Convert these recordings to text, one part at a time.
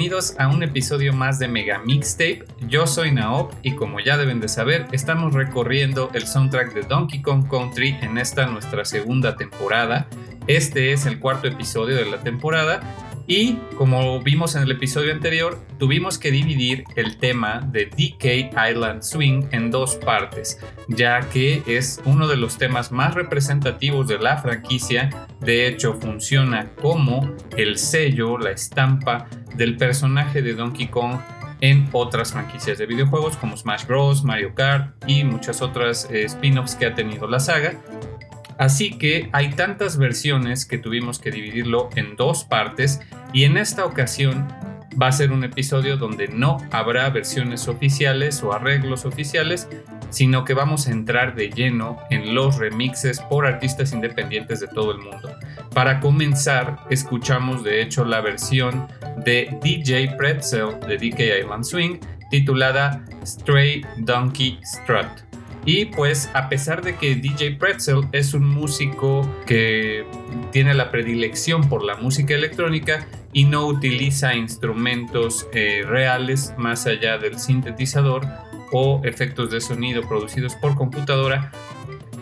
Bienvenidos a un episodio más de Mega Mixtape. Yo soy Naop y como ya deben de saber, estamos recorriendo el soundtrack de Donkey Kong Country en esta nuestra segunda temporada. Este es el cuarto episodio de la temporada y como vimos en el episodio anterior, tuvimos que dividir el tema de DK Island Swing en dos partes, ya que es uno de los temas más representativos de la franquicia. De hecho, funciona como el sello, la estampa del personaje de Donkey Kong en otras franquicias de videojuegos como Smash Bros., Mario Kart y muchas otras eh, spin-offs que ha tenido la saga. Así que hay tantas versiones que tuvimos que dividirlo en dos partes y en esta ocasión va a ser un episodio donde no habrá versiones oficiales o arreglos oficiales, sino que vamos a entrar de lleno en los remixes por artistas independientes de todo el mundo. Para comenzar, escuchamos de hecho la versión de DJ Pretzel de DK Island Swing titulada Stray Donkey Strut. Y pues a pesar de que DJ Pretzel es un músico que tiene la predilección por la música electrónica y no utiliza instrumentos eh, reales más allá del sintetizador o efectos de sonido producidos por computadora,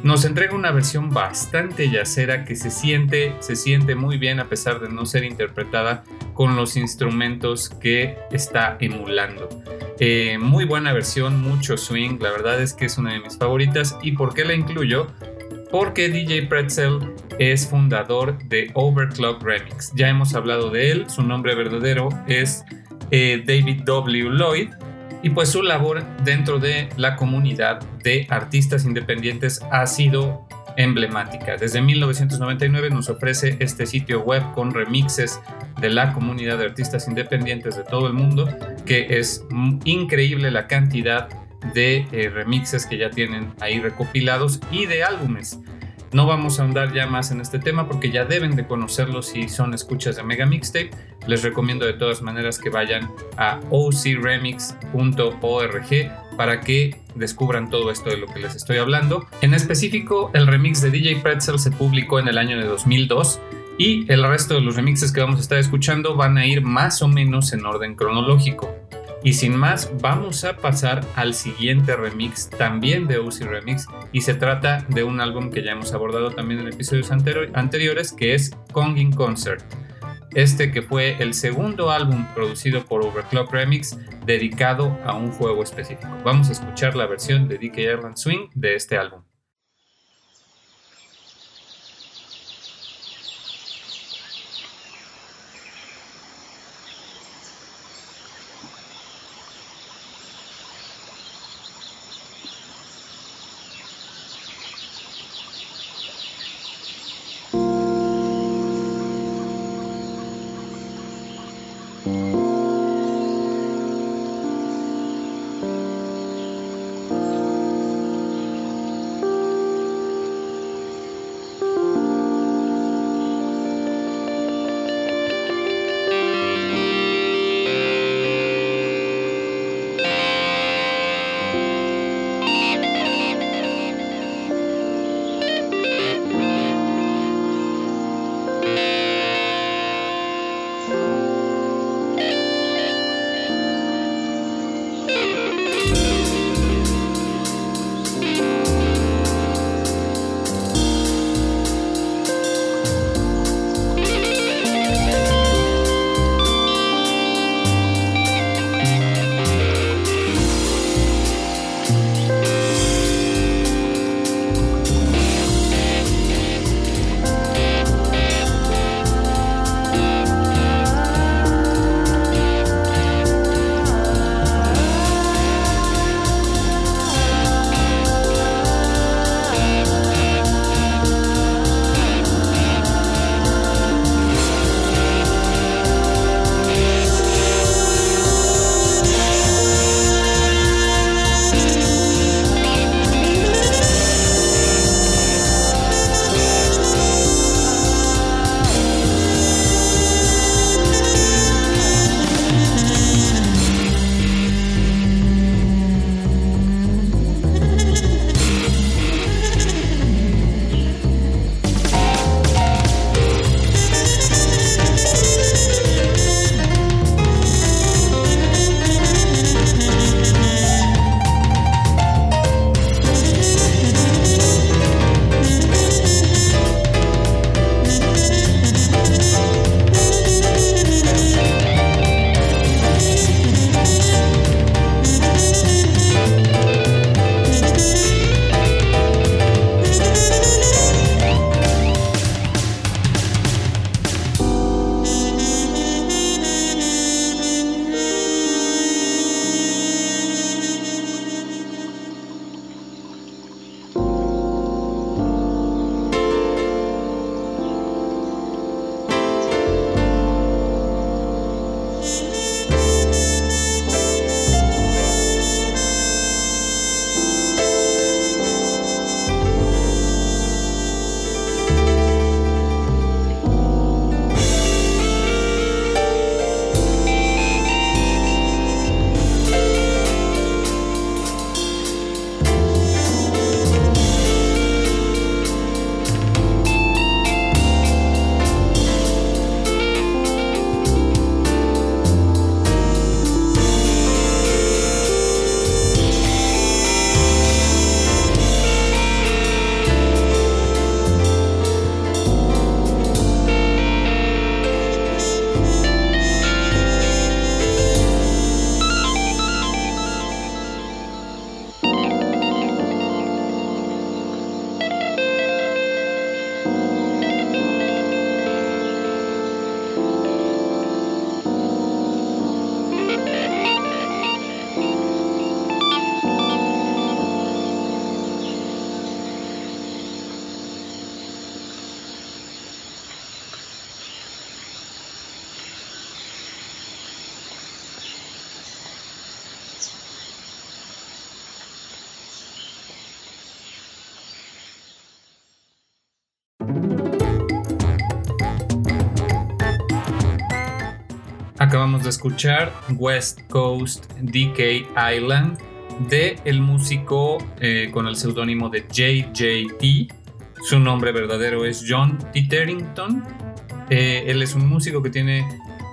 nos entrega una versión bastante yacera que se siente, se siente muy bien a pesar de no ser interpretada con los instrumentos que está emulando. Eh, muy buena versión, mucho swing, la verdad es que es una de mis favoritas. ¿Y por qué la incluyo? Porque DJ Pretzel es fundador de Overclock Remix. Ya hemos hablado de él, su nombre verdadero es eh, David W. Lloyd y pues su labor dentro de la comunidad de artistas independientes ha sido emblemática. Desde 1999 nos ofrece este sitio web con remixes de la comunidad de artistas independientes de todo el mundo, que es increíble la cantidad de eh, remixes que ya tienen ahí recopilados y de álbumes. No vamos a ahondar ya más en este tema porque ya deben de conocerlo si son escuchas de Mega Mixtape. Les recomiendo de todas maneras que vayan a ocremix.org para que descubran todo esto de lo que les estoy hablando. En específico, el remix de DJ Pretzel se publicó en el año de 2002 y el resto de los remixes que vamos a estar escuchando van a ir más o menos en orden cronológico. Y sin más, vamos a pasar al siguiente remix, también de Uzi Remix, y se trata de un álbum que ya hemos abordado también en episodios anteriores, que es Kong in Concert. Este que fue el segundo álbum producido por Overclock Remix dedicado a un juego específico. Vamos a escuchar la versión de DK Ireland Swing de este álbum. Acabamos de escuchar West Coast DK Island de el músico eh, con el seudónimo de JJT. Su nombre verdadero es John Titterington. Eh, él es un músico que tiene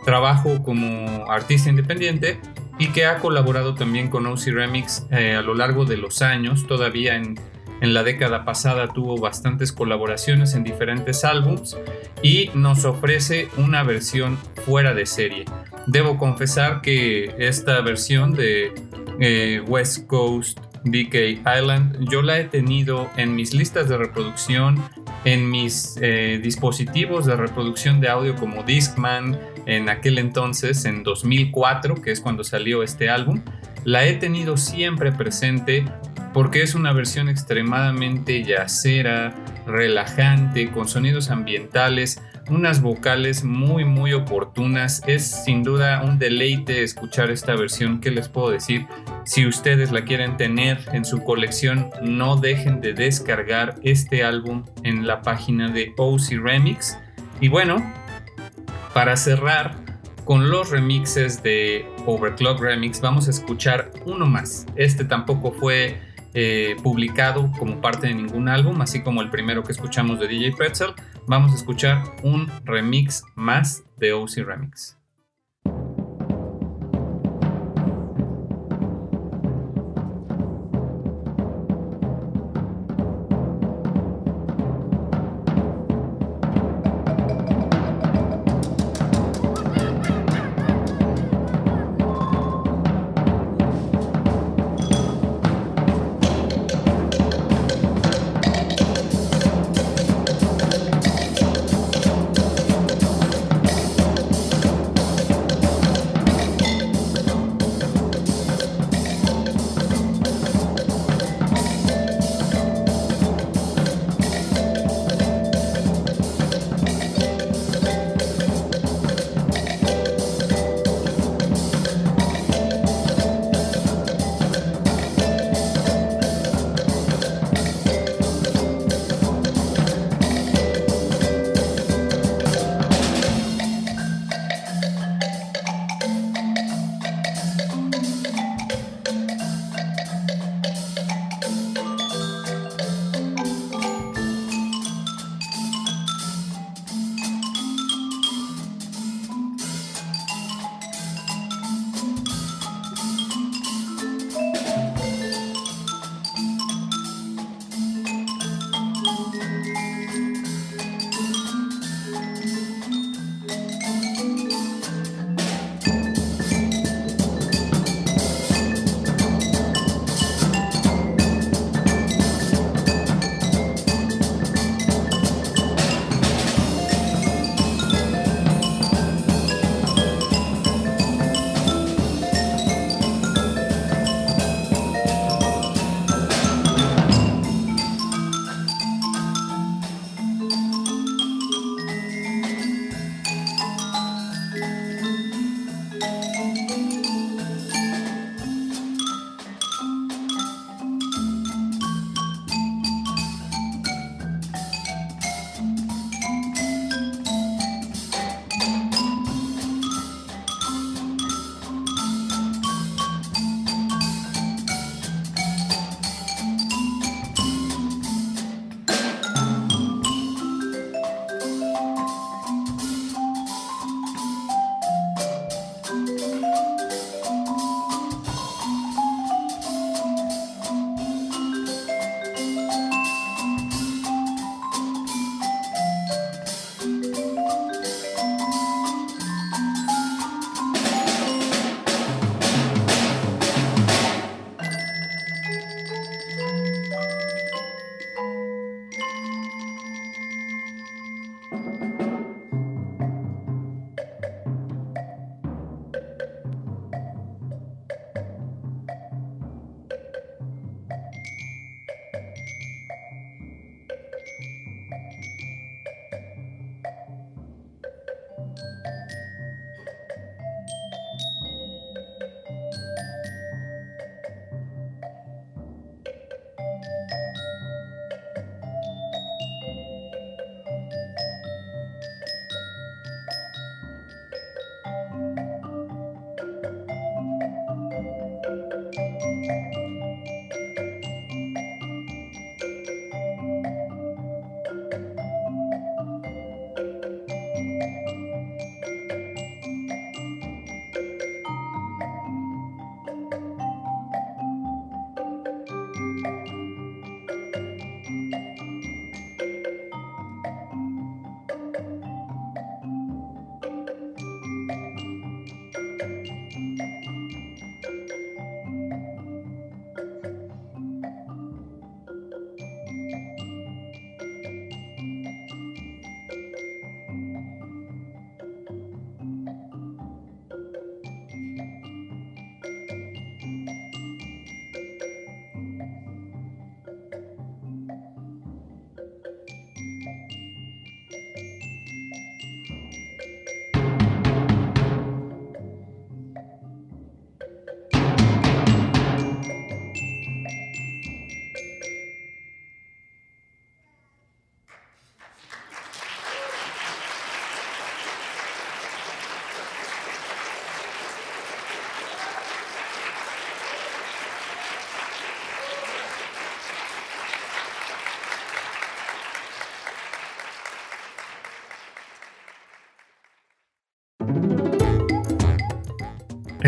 trabajo como artista independiente y que ha colaborado también con OC Remix eh, a lo largo de los años. Todavía en, en la década pasada tuvo bastantes colaboraciones en diferentes álbums y nos ofrece una versión fuera de serie. Debo confesar que esta versión de eh, West Coast DK Island yo la he tenido en mis listas de reproducción, en mis eh, dispositivos de reproducción de audio como Discman, en aquel entonces, en 2004, que es cuando salió este álbum. La he tenido siempre presente porque es una versión extremadamente yacera, relajante, con sonidos ambientales, unas vocales muy muy oportunas. Es sin duda un deleite escuchar esta versión. ¿Qué les puedo decir? Si ustedes la quieren tener en su colección, no dejen de descargar este álbum en la página de OC Remix. Y bueno, para cerrar con los remixes de Overclock Remix, vamos a escuchar uno más. Este tampoco fue eh, publicado como parte de ningún álbum, así como el primero que escuchamos de DJ Pretzel, vamos a escuchar un remix más de OC Remix.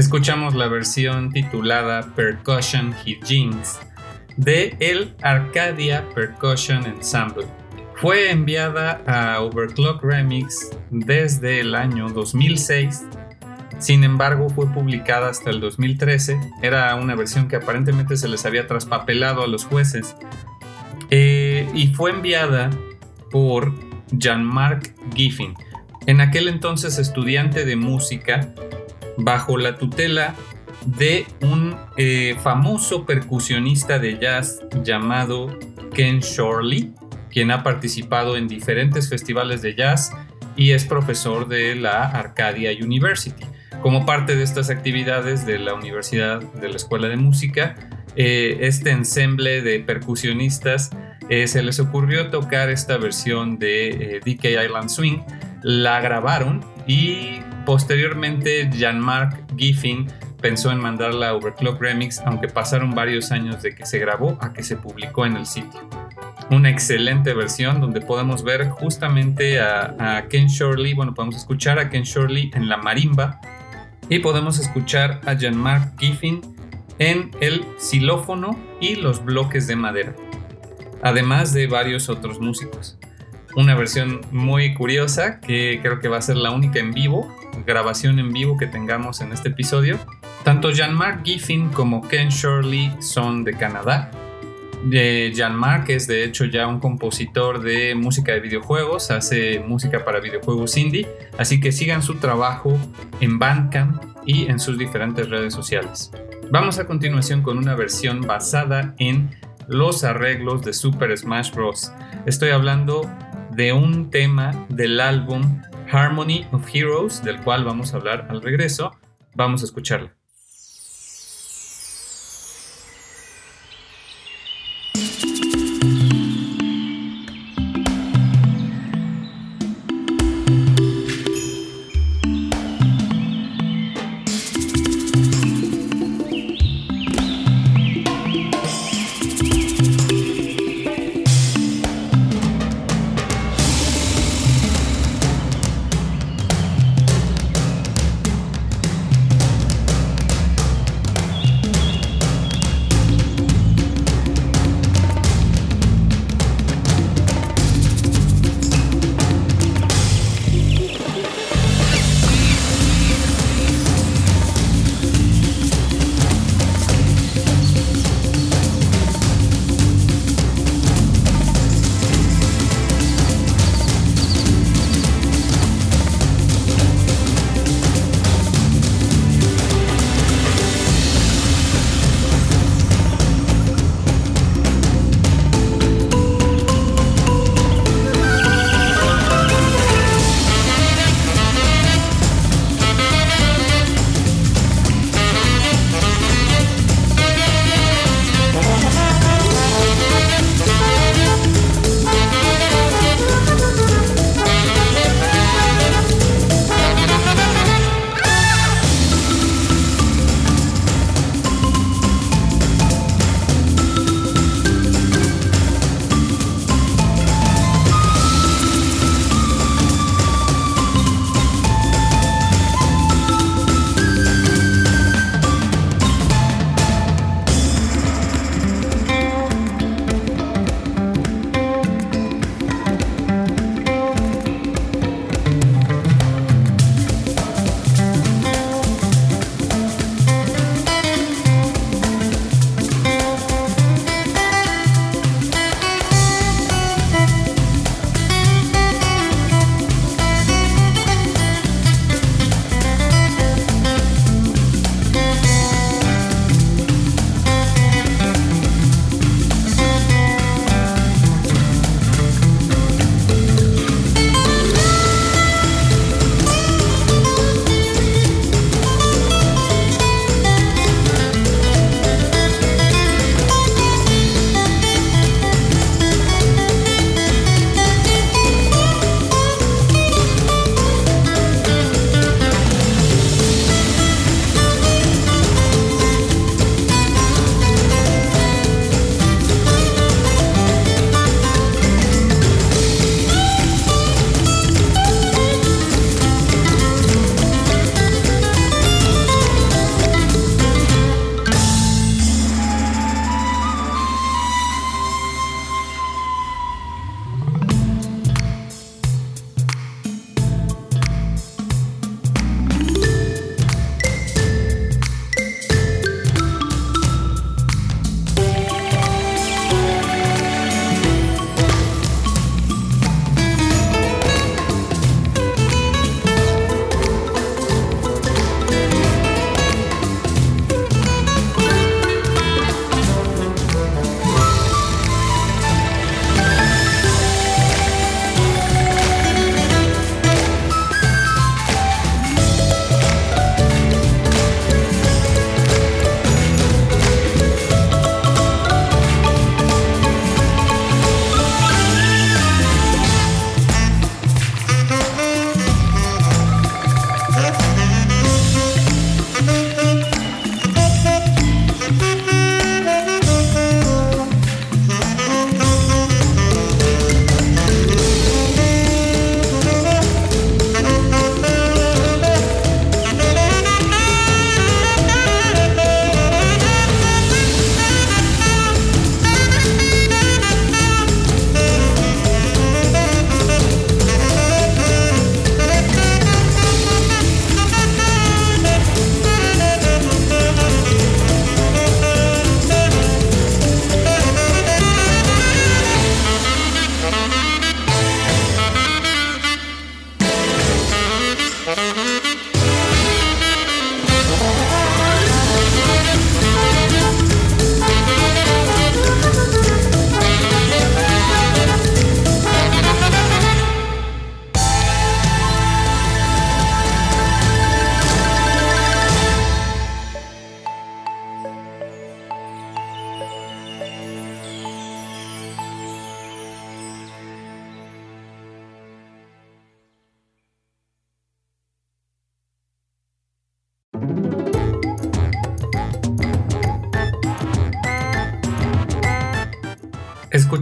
Escuchamos la versión titulada Percussion Hijinks de el Arcadia Percussion Ensemble. Fue enviada a Overclock Remix desde el año 2006, sin embargo fue publicada hasta el 2013, era una versión que aparentemente se les había traspapelado a los jueces. Eh, y fue enviada por Jean-Marc Giffin, en aquel entonces estudiante de música bajo la tutela de un eh, famoso percusionista de jazz llamado Ken Shorley, quien ha participado en diferentes festivales de jazz y es profesor de la Arcadia University. Como parte de estas actividades de la Universidad de la Escuela de Música, eh, este ensemble de percusionistas eh, se les ocurrió tocar esta versión de DK Island Swing, la grabaron y posteriormente Jean-Marc Giffin pensó en mandarla a Overclock Remix, aunque pasaron varios años de que se grabó a que se publicó en el sitio. Una excelente versión donde podemos ver justamente a, Ken Shorley, bueno, podemos escuchar a Ken Shorley en la marimba y podemos escuchar a Jean-Marc Giffin en el xilófono y los bloques de madera, además de varios otros músicos. Una versión muy curiosa que creo que va a ser la única en vivo, grabación en vivo que tengamos en este episodio, tanto Jean-Marc Giffin como Ken Shirley son de Canadá. Jean-Marc es de hecho ya un compositor de música de videojuegos, hace música para videojuegos indie, así que sigan su trabajo en Bandcamp y en sus diferentes redes sociales. Vamos a continuación con una versión basada en los arreglos de Super Smash Bros. Estoy hablando de un tema del álbum Harmony of Heroes, del cual vamos a hablar al regreso. Vamos a escucharla.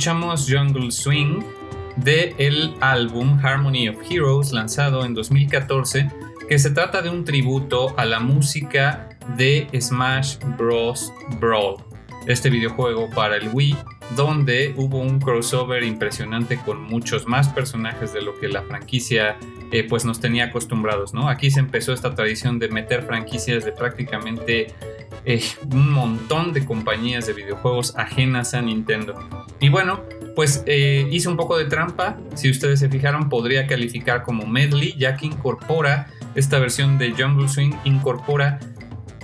Escuchamos Jungle Swing de el álbum Harmony of Heroes lanzado en 2014 que se trata de un tributo a la música de Smash Bros. Brawl, este videojuego para el Wii, donde hubo un crossover impresionante con muchos más personajes de lo que la franquicia eh, pues nos tenía acostumbrados, ¿no? Aquí se empezó esta tradición de meter franquicias de prácticamente eh, un montón de compañías de videojuegos ajenas a Nintendo. Y bueno, pues eh, hice un poco de trampa, si ustedes se fijaron podría calificar como medley, ya que incorpora esta versión de Jungle Swing, incorpora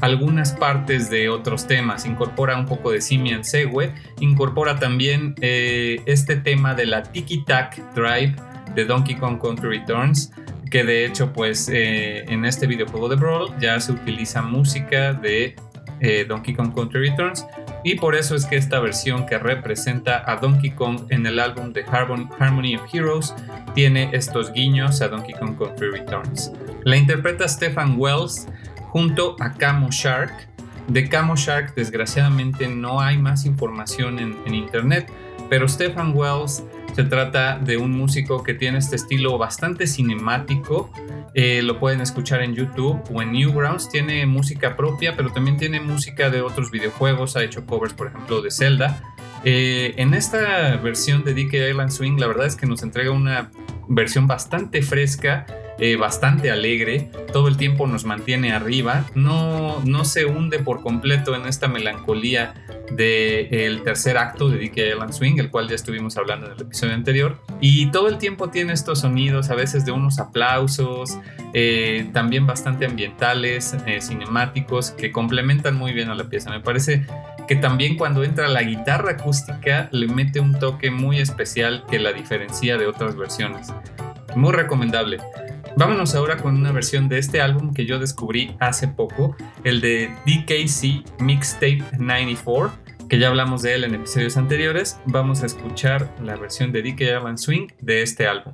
algunas partes de otros temas, incorpora un poco de Simian Segue, incorpora también eh, este tema de la Tiki Tac Drive de Donkey Kong Country Returns, que de hecho pues eh, en este videojuego de Brawl ya se utiliza música de eh, Donkey Kong Country Returns y por eso es que esta versión que representa a Donkey Kong en el álbum de Harmony of Heroes tiene estos guiños a Donkey Kong Country Returns. La interpreta Stefan Wells junto a Camo Shark. De Camo Shark desgraciadamente no hay más información en, internet, pero Stefan Wells se trata de un músico que tiene este estilo bastante cinemático. Eh, lo pueden escuchar en YouTube o en Newgrounds. Tiene música propia, pero también tiene música de otros videojuegos. Ha hecho covers, por ejemplo, de Zelda. Eh, en esta versión de DK Island Swing, la verdad es que nos entrega una versión bastante fresca eh, bastante alegre, todo el tiempo nos mantiene arriba, no, no se hunde por completo en esta melancolía del tercer acto de Dickie Island Swing, el cual ya estuvimos hablando en el episodio anterior. Y todo el tiempo tiene estos sonidos, a veces de unos aplausos, eh, también bastante ambientales, eh, cinemáticos, que complementan muy bien a la pieza. Me parece que también cuando entra la guitarra acústica le mete un toque muy especial que la diferencia de otras versiones. Muy recomendable. Vámonos ahora con una versión de este álbum que yo descubrí hace poco, el de DKC Mixtape 94, que ya hablamos de él en episodios anteriores. Vamos a escuchar la versión de DK Island Swing de este álbum.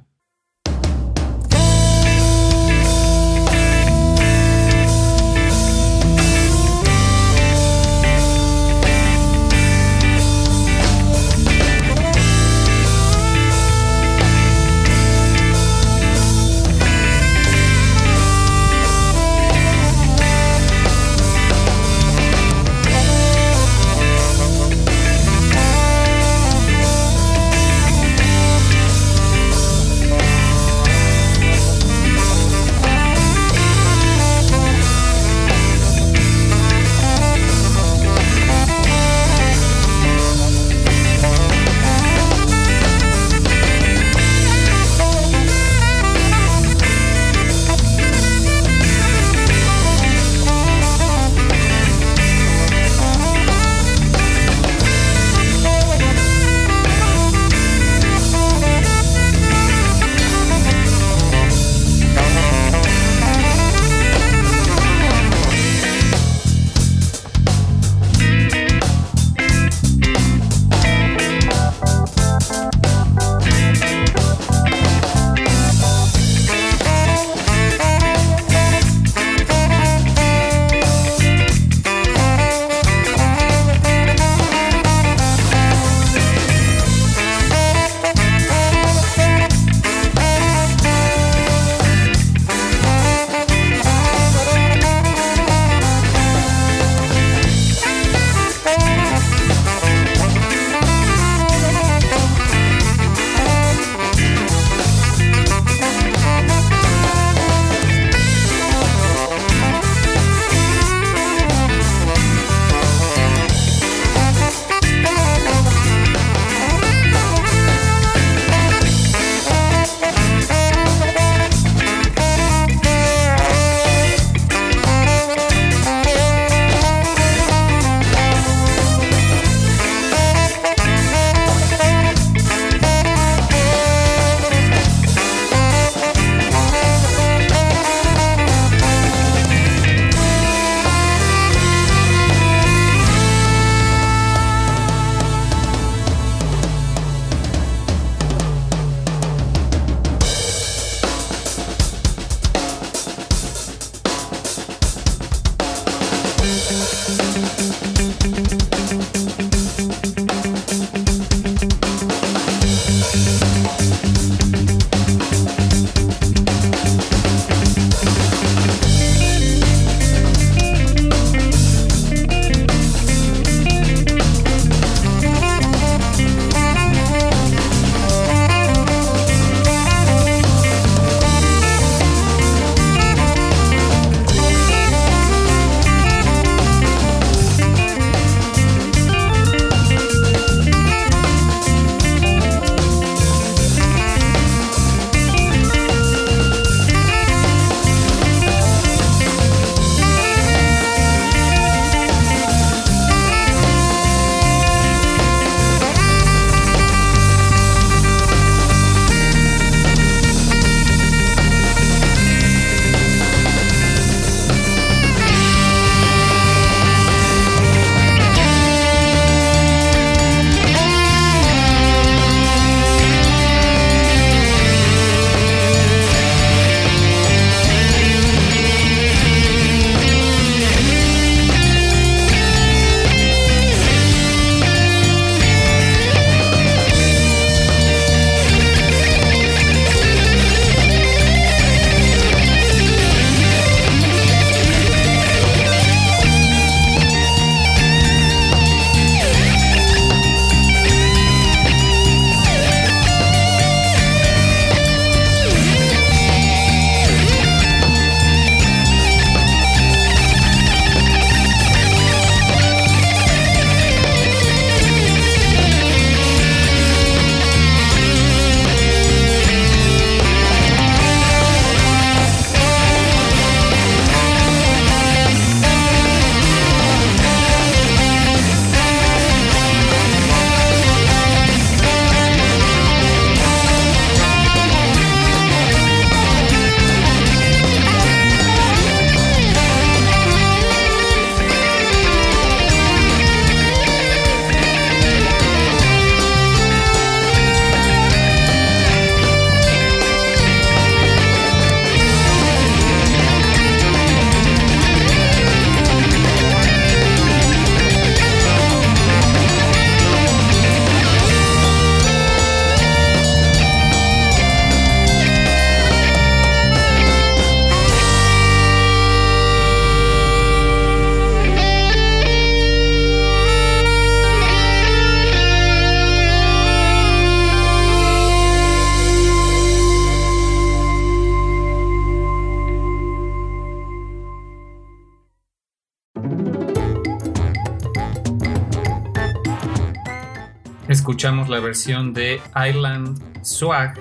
Escuchamos la versión de Island Swag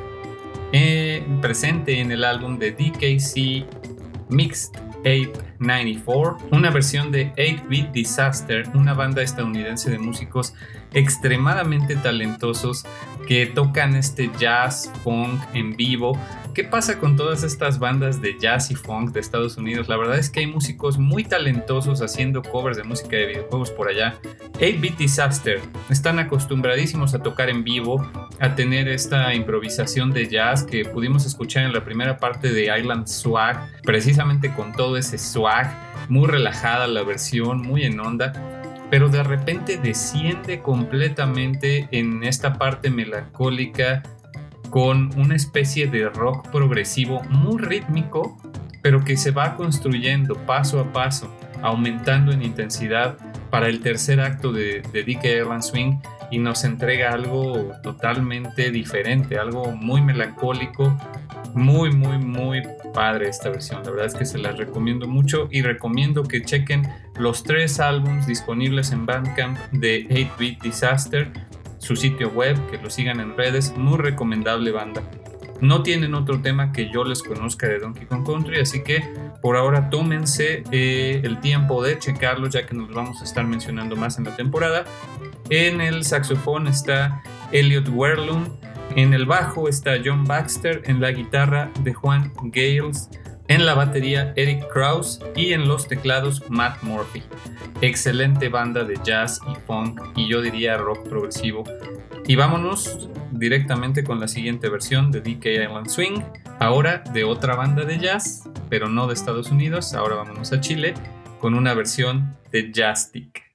eh, presente en el álbum de DKC Mixed Ape 94, una versión de 8-Bit Disaster, una banda estadounidense de músicos extremadamente talentosos que tocan este jazz funk en vivo. ¿Qué pasa con todas estas bandas de jazz y funk de Estados Unidos? La verdad es que hay músicos muy talentosos haciendo covers de música de videojuegos por allá. 8-Bit Disaster están acostumbradísimos a tocar en vivo, a tener esta improvisación de jazz que pudimos escuchar en la primera parte de Island Swag, precisamente con todo ese swag, muy relajada la versión, muy en onda pero de repente desciende completamente en esta parte melancólica con una especie de rock progresivo muy rítmico, pero que se va construyendo paso a paso, aumentando en intensidad para el tercer acto de, de DK Airline Swing y nos entrega algo totalmente diferente, algo muy melancólico, muy, muy, muy padre esta versión. La verdad es que se las recomiendo mucho y recomiendo que chequen los tres álbumes disponibles en Bandcamp de 8-Bit Disaster, su sitio web, que lo sigan en redes, muy recomendable banda. No tienen otro tema que yo les conozca de Donkey Kong Country, así que por ahora tómense eh, el tiempo de checarlos ya que nos vamos a estar mencionando más en la temporada. En el saxofón está Elliot Werlund, en el bajo está John Baxter, en la guitarra de Juan Gales, en la batería Eric Krause y en los teclados Matt Murphy. Excelente banda de jazz y funk y yo diría rock progresivo. Y vámonos directamente con la siguiente versión de DK Island Swing, ahora de otra banda de jazz, pero no de Estados Unidos, ahora vámonos a Chile con una versión de Jazzstick.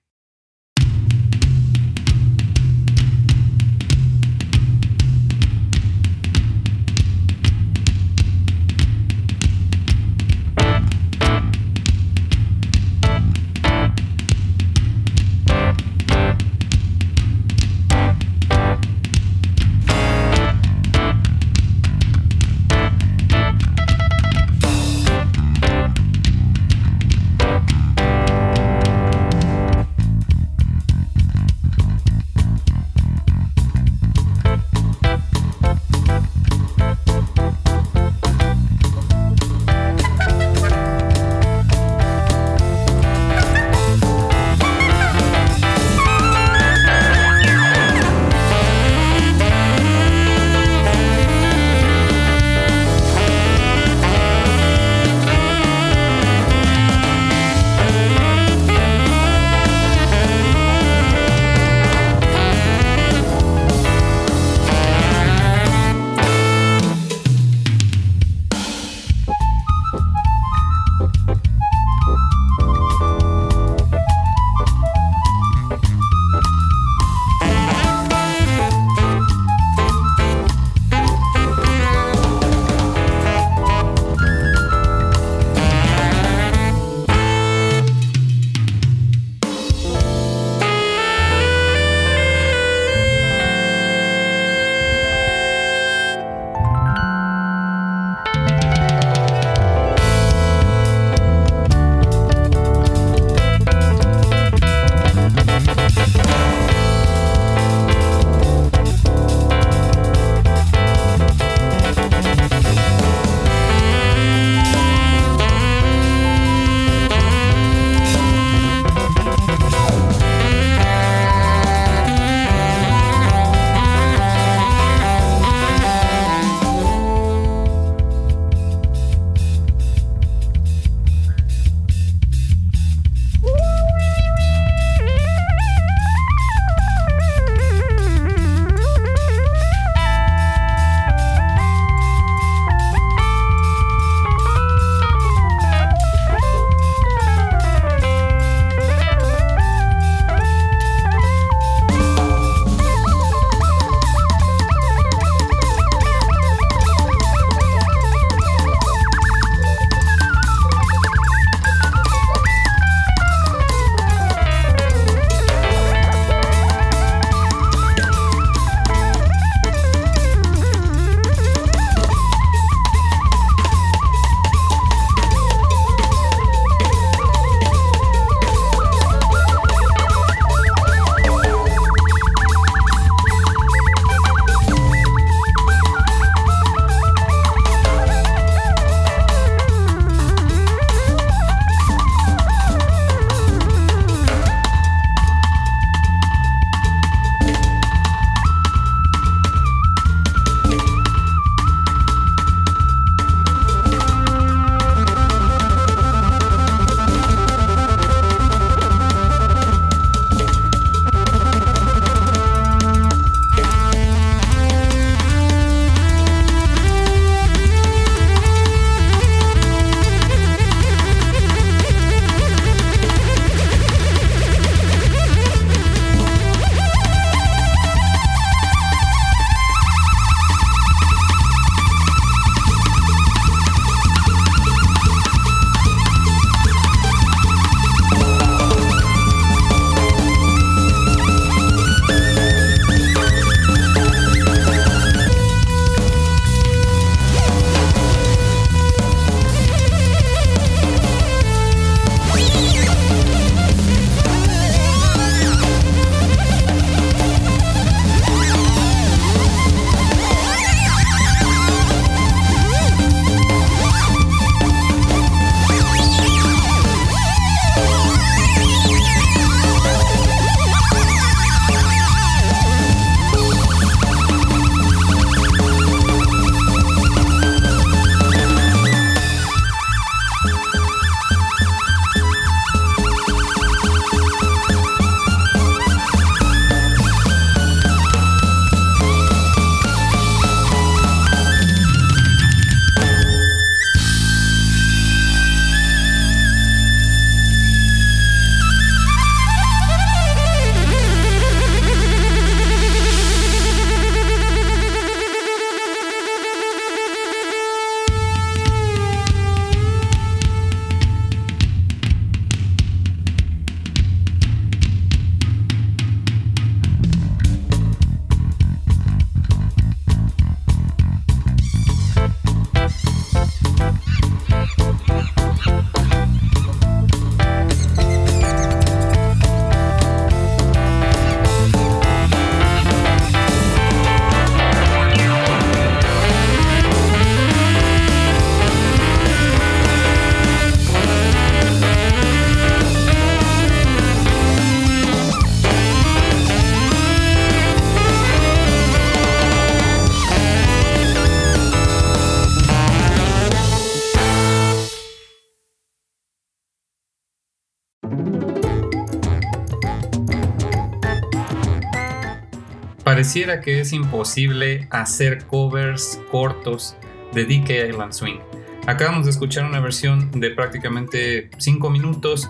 Pareciera que es imposible hacer covers cortos de DK Island Swing. Acabamos de escuchar una versión de prácticamente 5 minutos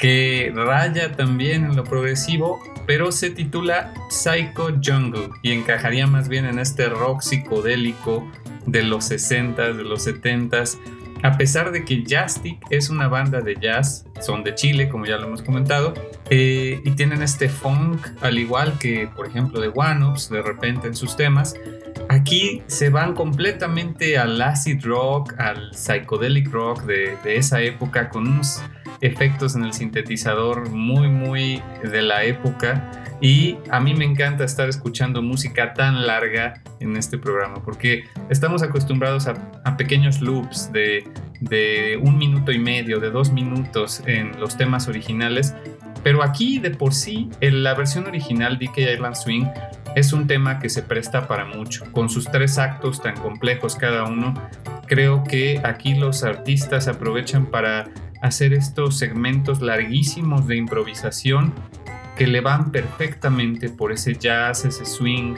que raya también en lo progresivo, pero se titula Psycho Jungle y encajaría más bien en este rock psicodélico de los 60s, de los 70s. A pesar de que Jastic es una banda de jazz, son de Chile, como ya lo hemos comentado, eh, y tienen este funk, al igual que, por ejemplo, de One de repente en sus temas. Aquí se van completamente al acid rock, al psychedelic rock de esa época, con unos efectos en el sintetizador muy, muy de la época. Y a mí me encanta estar escuchando música tan larga en este programa, porque estamos acostumbrados a, pequeños loops de, de, un minuto y medio, de dos minutos en los temas originales. Pero aquí de por sí, en la versión original DK Island Swing es un tema que se presta para mucho, con sus tres actos tan complejos cada uno. Creo que aquí los artistas aprovechan para hacer estos segmentos larguísimos de improvisación que le van perfectamente por ese jazz, ese swing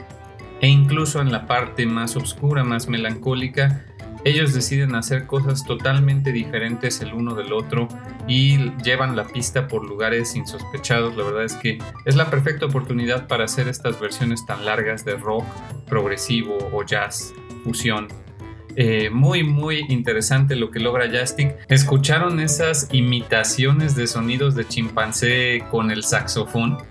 e incluso en la parte más oscura, más melancólica, ellos deciden hacer cosas totalmente diferentes el uno del otro y llevan la pista por lugares insospechados. La verdad es que es la perfecta oportunidad para hacer estas versiones tan largas de rock progresivo o jazz fusión. Eh, muy, muy interesante lo que logra Jastic. ¿Escucharon esas imitaciones de sonidos de chimpancé con el saxofón?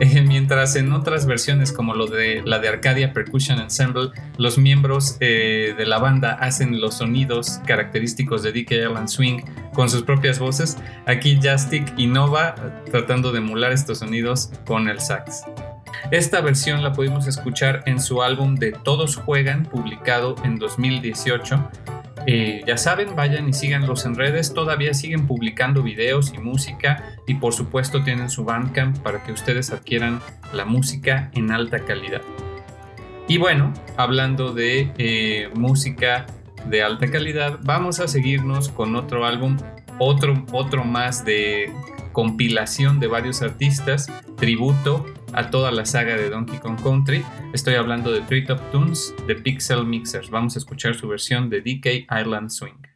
Eh, mientras en otras versiones como la de Arcadia Percussion Ensemble, los miembros eh, de la banda hacen los sonidos característicos de DK Island Swing con sus propias voces, aquí Jastic innova tratando de emular estos sonidos con el sax. Esta versión la pudimos escuchar en su álbum de Todos Juegan, publicado en 2018. Eh, ya saben, vayan y síganlos en redes, todavía siguen publicando videos y música y por supuesto tienen su Bandcamp para que ustedes adquieran la música en alta calidad. Y bueno, hablando de eh, música de alta calidad, vamos a seguirnos con otro álbum, otro, otro más de compilación de varios artistas, tributo a toda la saga de Donkey Kong Country. Estoy hablando de Treetop Tunes de Pixel Mixers. Vamos a escuchar su versión de DK Island Swing.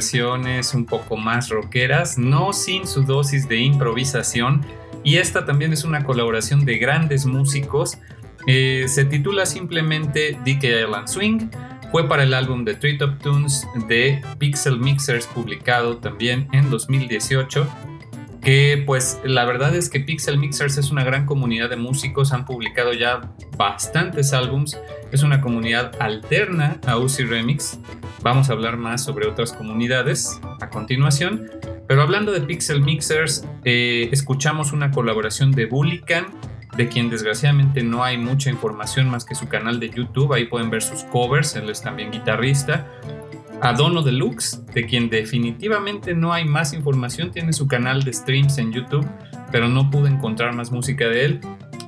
Versiones un poco más rockeras, no sin su dosis de improvisación. Y esta también es una colaboración de grandes músicos. Eh, se titula simplemente DK Island Swing. Fue para el álbum de Treetop Tunes de Pixel Mixers publicado también en 2018 que pues la verdad es que Pixel Mixers es una gran comunidad de músicos, han publicado ya bastantes álbums, es una comunidad alterna a Uzi Remix. Vamos a hablar más sobre otras comunidades a continuación, pero hablando de Pixel Mixers, eh, escuchamos una colaboración de Bullican, de quien desgraciadamente no hay mucha información más que su canal de YouTube, ahí pueden ver sus covers, él es también guitarrista a Dono Deluxe, de quien definitivamente no hay más información, tiene su canal de streams en YouTube, pero no pude encontrar más música de él.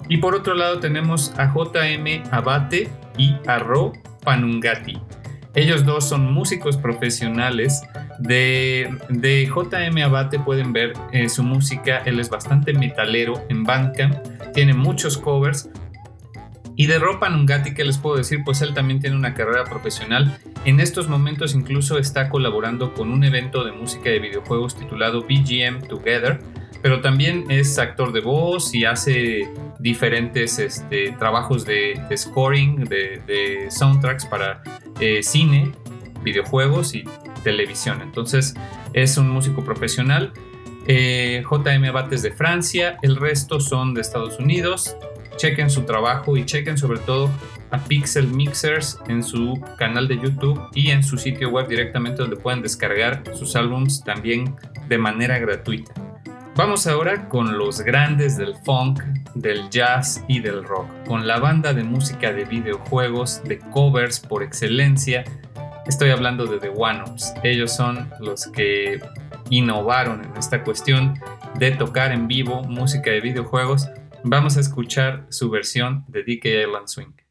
Y por otro lado tenemos a JM Abate y a Ro Panungati. Ellos dos son músicos profesionales. De, de JM Abate pueden ver eh, su música, él es bastante metalero en Bandcamp, tiene muchos covers, y de Ropa Nungati, ¿qué les puedo decir? Pues él también tiene una carrera profesional. En estos momentos incluso está colaborando con un evento de música de videojuegos titulado BGM Together, pero también es actor de voz y hace diferentes este, trabajos de, scoring, de, soundtracks para eh, cine, videojuegos y televisión. Entonces es un músico profesional. Eh, JM Abates de Francia, el resto son de Estados Unidos chequen su trabajo y chequen sobre todo a Pixel Mixers en su canal de YouTube y en su sitio web directamente donde pueden descargar sus álbums también de manera gratuita. Vamos ahora con los grandes del funk, del jazz y del rock, con la banda de música de videojuegos, de covers por excelencia. Estoy hablando de The One-Ups. Ellos son los que innovaron en esta cuestión de tocar en vivo música de videojuegos Vamos a escuchar su versión de DK Island Swing.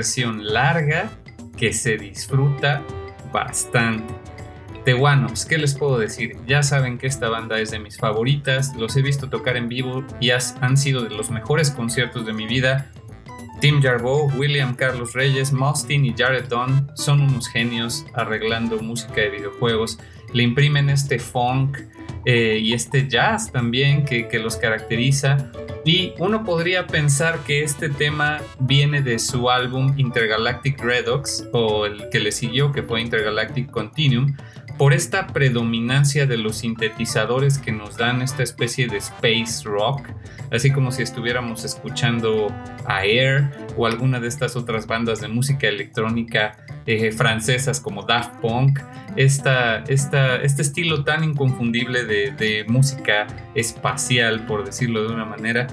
Versión larga que se disfruta bastante. Tehuanos, ¿qué les puedo decir? Ya saben que esta banda es de mis favoritas, los he visto tocar en vivo y han sido de los mejores conciertos de mi vida. Tim Jarboe, William Carlos Reyes, Mostin y Jared Dunn son unos genios arreglando música de videojuegos. Le imprimen este funk eh, y este jazz también que, que los caracteriza. Y uno podría pensar que este tema viene de su álbum Intergalactic Redox o el que le siguió que fue Intergalactic Continuum por esta predominancia de los sintetizadores que nos dan esta especie de space rock, así como si estuviéramos escuchando Air o alguna de estas otras bandas de música electrónica eh, francesas como Daft Punk, este estilo tan inconfundible de música espacial, por decirlo de una manera,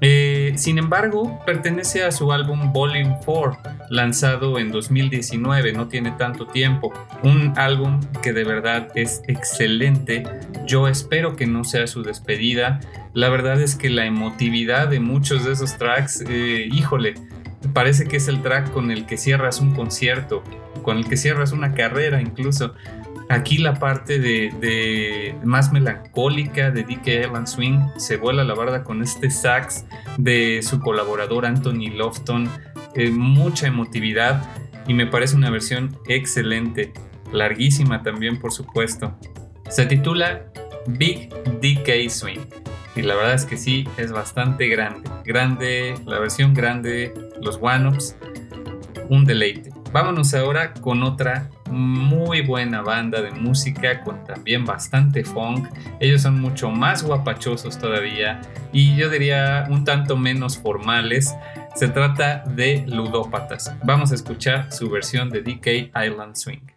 eh, sin embargo, pertenece a su álbum Volume 4, lanzado en 2019, no tiene tanto tiempo. Un álbum que de verdad es excelente. Yo espero que no sea su despedida. La verdad es que la emotividad de muchos de esos tracks, eh, híjole, parece que es el track con el que cierras un concierto, con el que cierras una carrera incluso. Aquí la parte de, más melancólica de DK Evan Swing se vuela la barda con este sax de su colaborador Anthony Lofton. Eh, mucha emotividad y me parece una versión excelente, larguísima también por supuesto. Se titula Big DK Swing y la verdad es que sí, es bastante grande. Grande, la versión grande, los one-ups, un deleite. Vámonos ahora con otra muy buena banda de música con también bastante funk. Ellos son mucho más guapachosos todavía y yo diría un tanto menos formales. Se trata de Ludópatas. Vamos a escuchar su versión de DK Island Swing.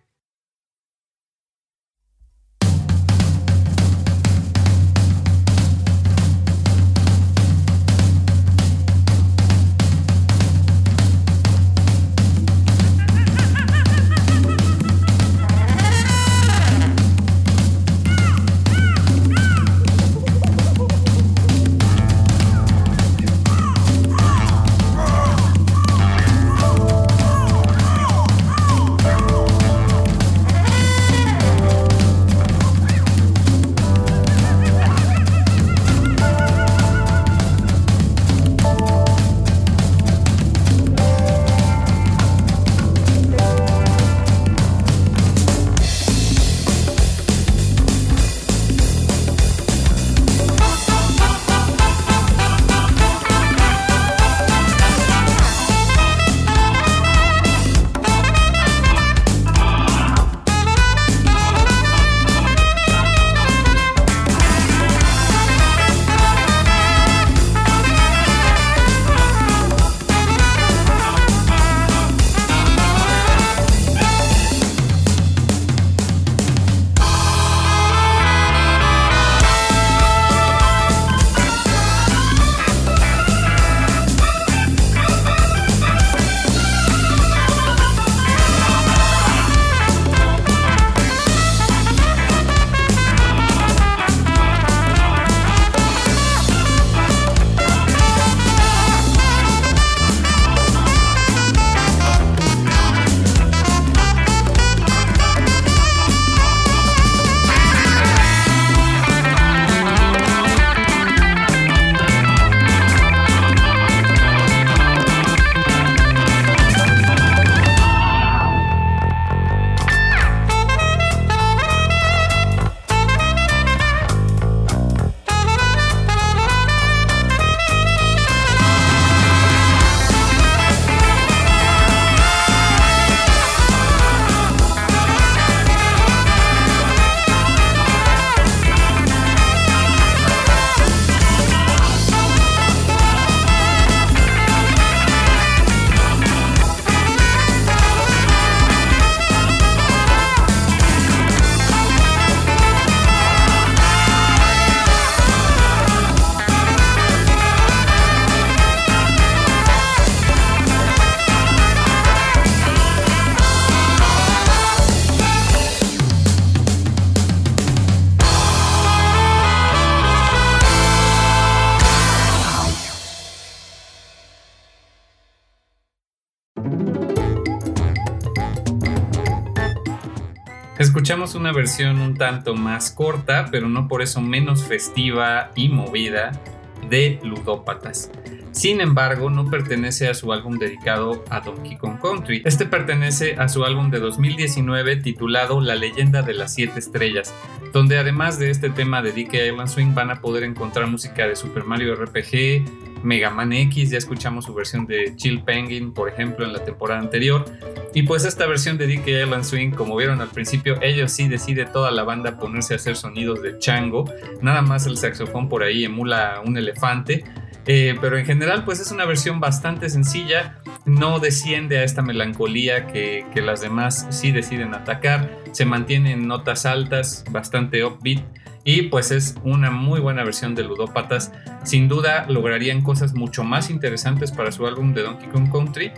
Escuchamos una versión un tanto más corta, pero no por eso menos festiva y movida, de Ludópatas. Sin embargo, no pertenece a su álbum dedicado a Donkey Kong Country. Este pertenece a su álbum de 2019 titulado La leyenda de las siete estrellas, donde además de este tema de DK Island Swing van a poder encontrar música de Super Mario RPG, Mega Man X, ya escuchamos su versión de Chill Penguin, por ejemplo, en la temporada anterior. Y pues esta versión de DK Island Swing, como vieron al principio, ellos sí decide toda la banda ponerse a hacer sonidos de chango. Nada más el saxofón por ahí emula un elefante. Eh, pero en general pues es una versión bastante sencilla, no desciende a esta melancolía que, que las demás sí deciden atacar, se mantiene en notas altas, bastante upbeat y pues es una muy buena versión de Ludópatas. Sin duda lograrían cosas mucho más interesantes para su álbum de Donkey Kong Country,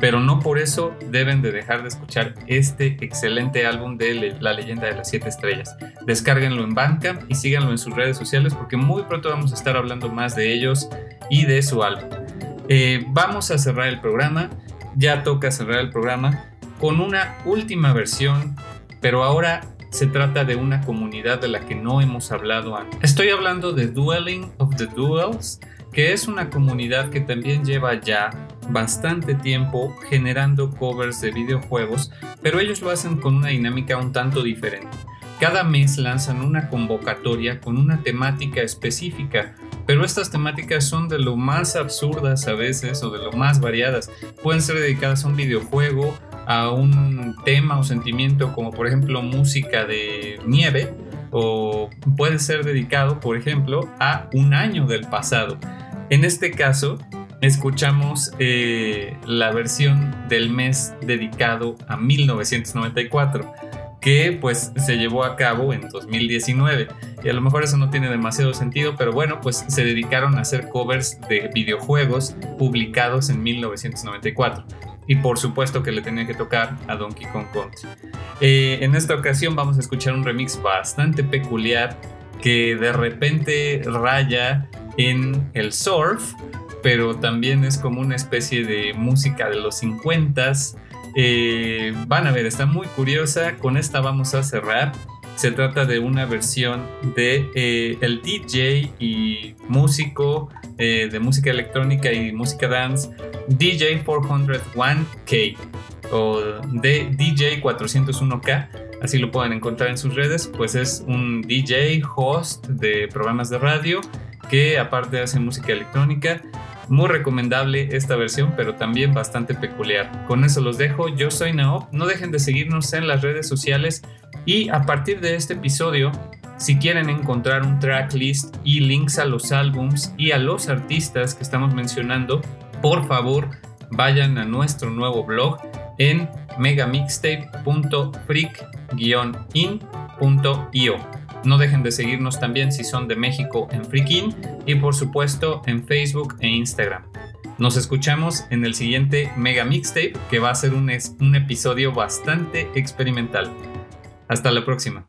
pero no por eso deben de dejar de escuchar este excelente álbum de La leyenda de las siete estrellas. Descárguenlo en Bandcamp y síganlo en sus redes sociales porque muy pronto vamos a estar hablando más de ellos y de su álbum. Eh, vamos a cerrar el programa, ya toca cerrar el programa con una última versión, pero ahora se trata de una comunidad de la que no hemos hablado antes. Estoy hablando de Dueling of the Duels, que es una comunidad que también lleva ya bastante tiempo generando covers de videojuegos, pero ellos lo hacen con una dinámica un tanto diferente. Cada mes lanzan una convocatoria con una temática específica, pero estas temáticas son de lo más absurdas a veces o de lo más variadas. Pueden ser dedicadas a un videojuego, a un tema o sentimiento como por ejemplo música de nieve o puede ser dedicado por ejemplo a un año del pasado. En este caso escuchamos eh, la versión del mes dedicado a 1994 que pues se llevó a cabo en 2019 y a lo mejor eso no tiene demasiado sentido pero bueno pues se dedicaron a hacer covers de videojuegos publicados en 1994 y por supuesto que le tenía que tocar a Donkey Kong Country. Eh, en esta ocasión vamos a escuchar un remix bastante peculiar que de repente raya en el surf, pero también es como una especie de música de los 50s. Eh, van a ver, está muy curiosa. Con esta vamos a cerrar. Se trata de una versión de eh, el DJ y músico eh, de música electrónica y música dance DJ 401K o de DJ 401K, así lo pueden encontrar en sus redes, pues es un DJ host de programas de radio que aparte hace música electrónica. Muy recomendable esta versión, pero también bastante peculiar. Con eso los dejo. Yo soy Naop. No dejen de seguirnos en las redes sociales. Y a partir de este episodio si quieren encontrar un tracklist y links a los álbums y a los artistas que estamos mencionando, por favor vayan a nuestro nuevo blog en megamixtape.freak-in.io. No dejen de seguirnos también si son de México en Freakin y por supuesto en Facebook e Instagram. Nos escuchamos en el siguiente Mega Mixtape que va a ser un, un episodio bastante experimental. Hasta la próxima.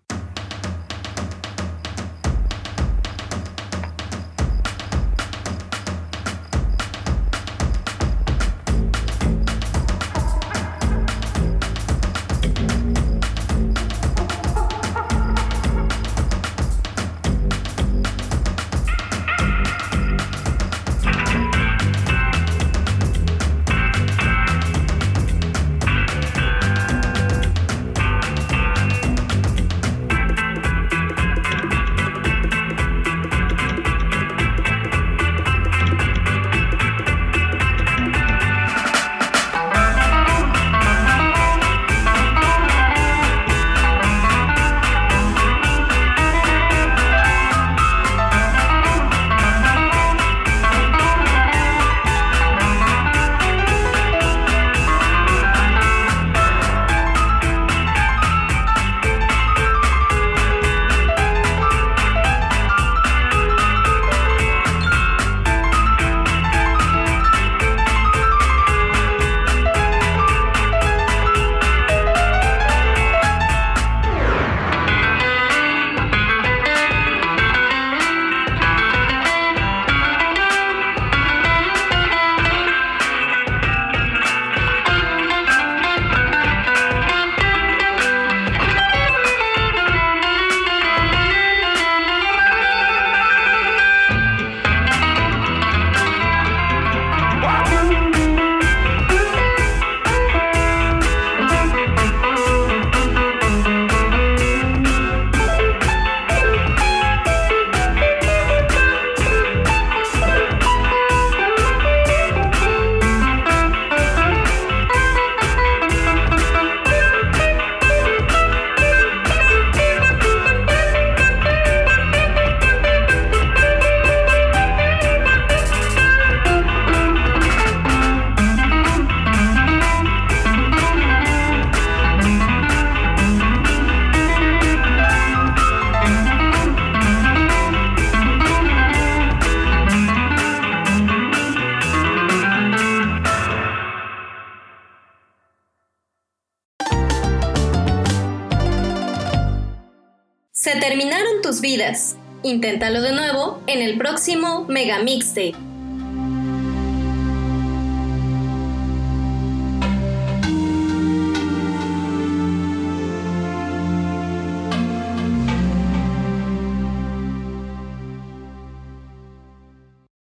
Inténtalo de nuevo en el próximo Mega Mixtape.